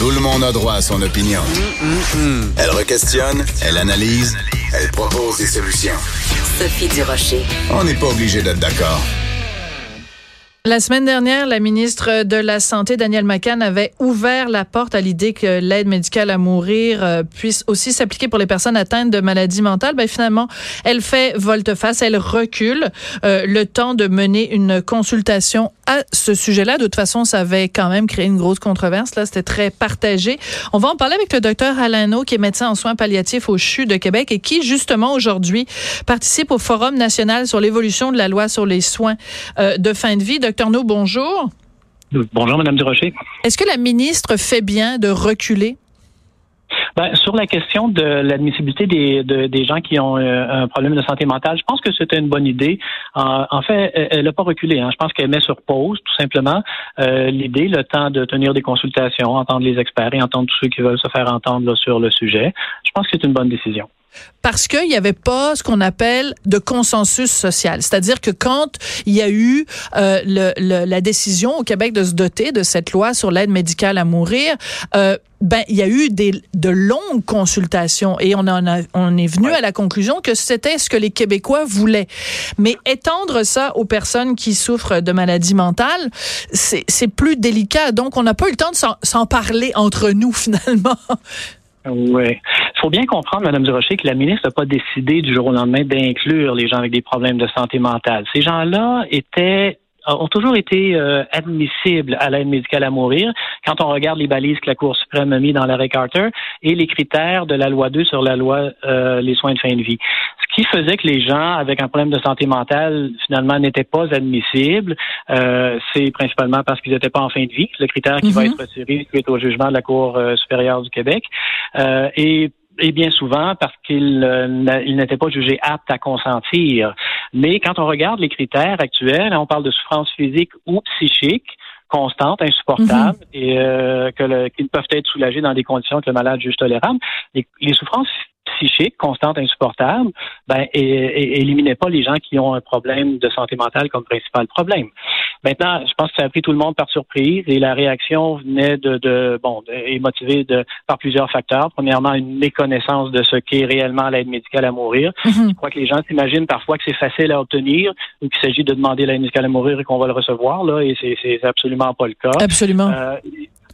Tout le monde a droit à son opinion. Elle requestionne, elle analyse, elle propose des solutions. Sophie Durocher. On n'est pas obligé d'être d'accord. La semaine dernière, la ministre de la Santé, Danielle McCann, avait ouvert la porte à l'idée que l'aide médicale à mourir euh, puisse aussi s'appliquer pour les personnes atteintes de maladies mentales. Ben, finalement, elle fait volte-face, elle recule euh, le temps de mener une consultation à ce sujet-là. De toute façon, ça avait quand même créé une grosse controverse. Là, c'était très partagé. On va en parler avec le docteur Alain qui est médecin en soins palliatifs au CHU de Québec et qui, justement, aujourd'hui, participe au Forum national sur l'évolution de la loi sur les soins euh, de fin de vie. Docteur No, bonjour. Bonjour, Madame Durocher. Est-ce que la ministre fait bien de reculer? Ben, sur la question de l'admissibilité des, des gens qui ont euh, un problème de santé mentale, je pense que c'était une bonne idée. en fait, elle n'a pas reculé. Hein. Je pense qu'elle met sur pause, tout simplement, euh, l'idée, le temps de tenir des consultations, entendre les experts et entendre tous ceux qui veulent se faire entendre sur le sujet. Je pense que c'est une bonne décision parce qu'il n'y avait pas ce qu'on appelle de consensus social. C'est-à-dire que quand il y a eu euh, le, la décision au Québec de se doter de cette loi sur l'aide médicale à mourir, euh, ben il y a eu des de longues consultations et on en a, on est venu à la conclusion que c'était ce que les Québécois voulaient. Mais étendre ça aux personnes qui souffrent de maladies mentales, c'est plus délicat. Donc on n'a pas eu le temps de s'en parler entre nous finalement. Oui. Il faut bien comprendre, Mme Durocher, que la ministre n'a pas décidé du jour au lendemain d'inclure les gens avec des problèmes de santé mentale. Ces gens-là étaient ont toujours été euh, admissibles à l'aide médicale à mourir quand on regarde les balises que la Cour suprême a mis dans l'arrêt Carter et les critères de la loi 2 sur la loi euh, les soins de fin de vie. Ce qui faisait que les gens avec un problème de santé mentale finalement n'étaient pas admissibles, euh, c'est principalement parce qu'ils n'étaient pas en fin de vie, le critère qui va mhm. être retiré suite au jugement de la Cour supérieure du Québec. et et bien souvent parce qu'il euh, n'était pas jugé apte à consentir. Mais quand on regarde les critères actuels, on parle de souffrance physique ou psychique constante, insupportable, mhm. et euh, que qu'ils peuvent être soulagés dans des conditions que le malade juge tolérables. Les, les souffrances psychique constante, insupportable, ben, et, éliminez pas les gens qui ont un problème de santé mentale comme principal problème. Maintenant, je pense que ça a pris tout le monde par surprise et la réaction venait de, de bon, est motivée de, par plusieurs facteurs. Premièrement, une méconnaissance de ce qu'est réellement l'aide médicale à mourir. Mhm. Je crois que les gens s'imaginent parfois que c'est facile à obtenir ou qu'il s'agit de demander l'aide médicale à mourir et qu'on va le recevoir, là, et c'est absolument pas le cas. Absolument. Euh,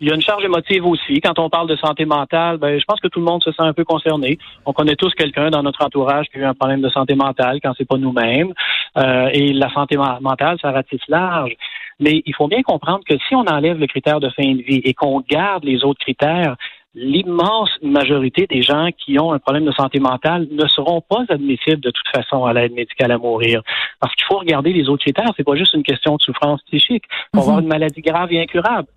il y a une charge émotive aussi. Quand on parle de santé mentale, ben, je pense que tout le monde se sent un peu concerné. On connaît tous quelqu'un dans notre entourage qui a eu un problème de santé mentale quand c'est pas nous-mêmes. Euh, et la santé mentale, ça ratisse large. Mais il faut bien comprendre que si on enlève le critère de fin de vie et qu'on garde les autres critères, l'immense majorité des gens qui ont un problème de santé mentale ne seront pas admissibles de toute façon à l'aide médicale à mourir. Parce qu'il faut regarder les autres critères. C'est pas juste une question de souffrance psychique. Pour avoir une maladie grave et incurable.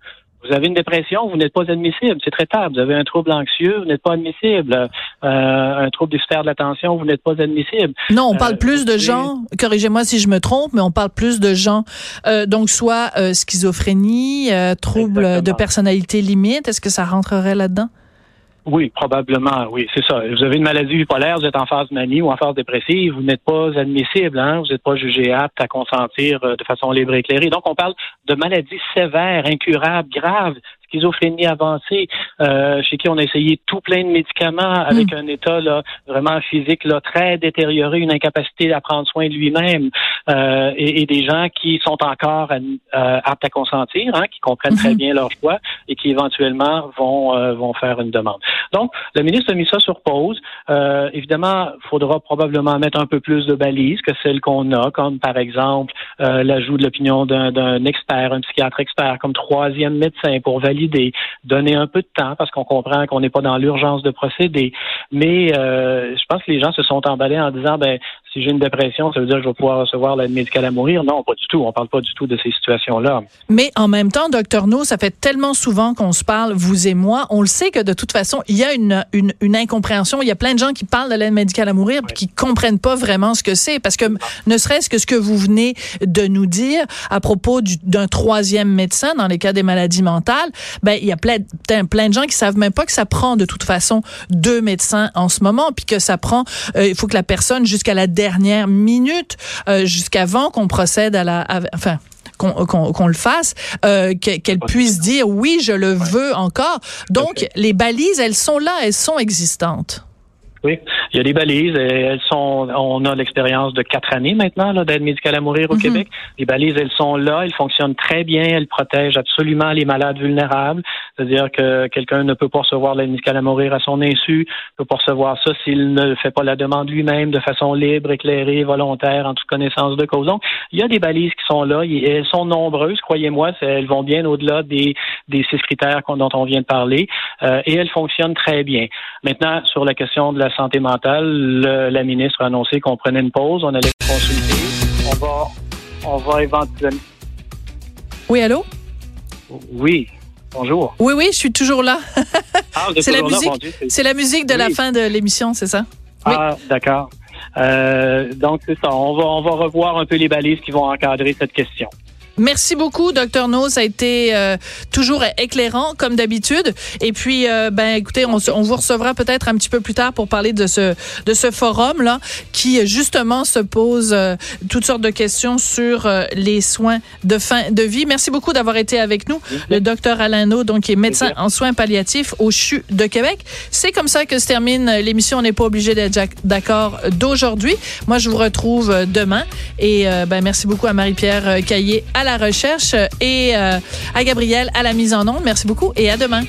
Vous avez une dépression, vous n'êtes pas admissible, c'est traitable. Vous avez un trouble anxieux, vous n'êtes pas admissible. Euh, un trouble déficitaire de l'attention, vous n'êtes pas admissible. Non, on parle euh, plus de gens, corrigez-moi si je me trompe, mais on parle plus de gens, euh, donc soit euh, schizophrénie, trouble de personnalité limite, est-ce que ça rentrerait là-dedans? Oui, probablement, oui, c'est ça. Vous avez une maladie bipolaire, vous êtes en phase manie ou en phase dépressive, vous n'êtes pas admissible, hein, vous n'êtes pas jugé apte à consentir de façon libre et éclairée. Donc, on parle de maladies sévères, incurables, graves, schizophrénie avancée, euh, chez qui on a essayé tout plein de médicaments avec hmm. un état là, vraiment physique là, très détérioré, une incapacité à prendre soin de lui-même, euh, et, et, des gens qui sont encore euh, aptes à consentir, hein, qui comprennent très hmm. bien leur choix et qui éventuellement vont euh, vont faire une demande. Donc, le ministre a mis ça sur pause. Euh, évidemment, il faudra probablement mettre un peu plus de balises que celles qu'on a, comme par exemple l'ajout de l'opinion d'un expert, un psychiatre expert comme troisième médecin pour valider donner un peu de temps parce qu'on comprend qu'on n'est pas dans l'urgence de procéder. Mais euh, je pense que les gens se sont emballés en disant ben si j'ai une dépression, ça veut dire que je vais pouvoir recevoir l'aide médicale à mourir. Non, pas du tout. On parle pas du tout de ces situations-là. Mais en même temps, docteur No, ça fait tellement souvent qu'on se parle, vous et moi. On le sait que de toute façon, il y a une, une, une incompréhension. Il y a plein de gens qui parlent de l'aide médicale à mourir qui comprennent pas vraiment ce que c'est. Parce que ne serait-ce que ce que vous venez de nous dire à propos d'un troisième médecin dans les cas des maladies mentales, ben, il y a plein, plein de gens qui savent même pas que ça prend de toute façon deux médecins en ce moment, puis que ça prend, euh, il faut que la personne jusqu'à la dernière minute, euh, jusqu'avant qu'on procède à la, enfin, qu'on le fasse, euh, qu'elle puisse dire oui, je le veux encore. Donc, les balises, elles sont là, elles sont existantes. Oui, il y a des balises. Elles sont, on a l'expérience de quatre années maintenant d'aide médicale à mourir au mhm. Québec. Les balises, elles sont là, elles fonctionnent très bien, elles protègent absolument les malades vulnérables. C'est-à-dire que quelqu'un ne peut pas recevoir l'aide médicale à mourir à son insu, ne peut pas recevoir ça s'il ne fait pas la demande lui-même de façon libre, éclairée, volontaire, en toute connaissance de cause. Donc, il y a des balises qui sont là. Et elles sont nombreuses, croyez-moi. Elles vont bien au-delà des, des six critères dont on vient de parler. Euh, et elles fonctionnent très bien. Maintenant, sur la question de la santé mentale, la ministre a annoncé qu'on prenait une pause, on allait consulter. On va, on va éventuellement. Oui, allô? Oui. Bonjour. Oui, oui, je suis toujours là. Ah, c'est la musique. C'est la musique de la fin de l'émission, c'est ça? Ah, d'accord. Euh, donc c'est ça. On va, on va revoir un peu les balises qui vont encadrer cette question. Merci beaucoup, docteur No. Ça a été euh, toujours éclairant, comme d'habitude. Et puis, euh, ben, écoutez, on, on vous recevra peut-être un petit peu plus tard pour parler de ce de ce forum là, qui justement se pose euh, toutes sortes de questions sur les soins de fin de vie. Merci beaucoup d'avoir été avec nous, le docteur Alain No, donc qui est médecin en soins palliatifs au CHU de Québec. C'est comme ça que se termine l'émission. On n'est pas obligé d'être d'accord d'aujourd'hui. Moi, je vous retrouve demain. Et ben, merci beaucoup à Marie-Pierre Caillé à la recherche et euh, à Gabriel à la mise en onde. Merci beaucoup et à demain.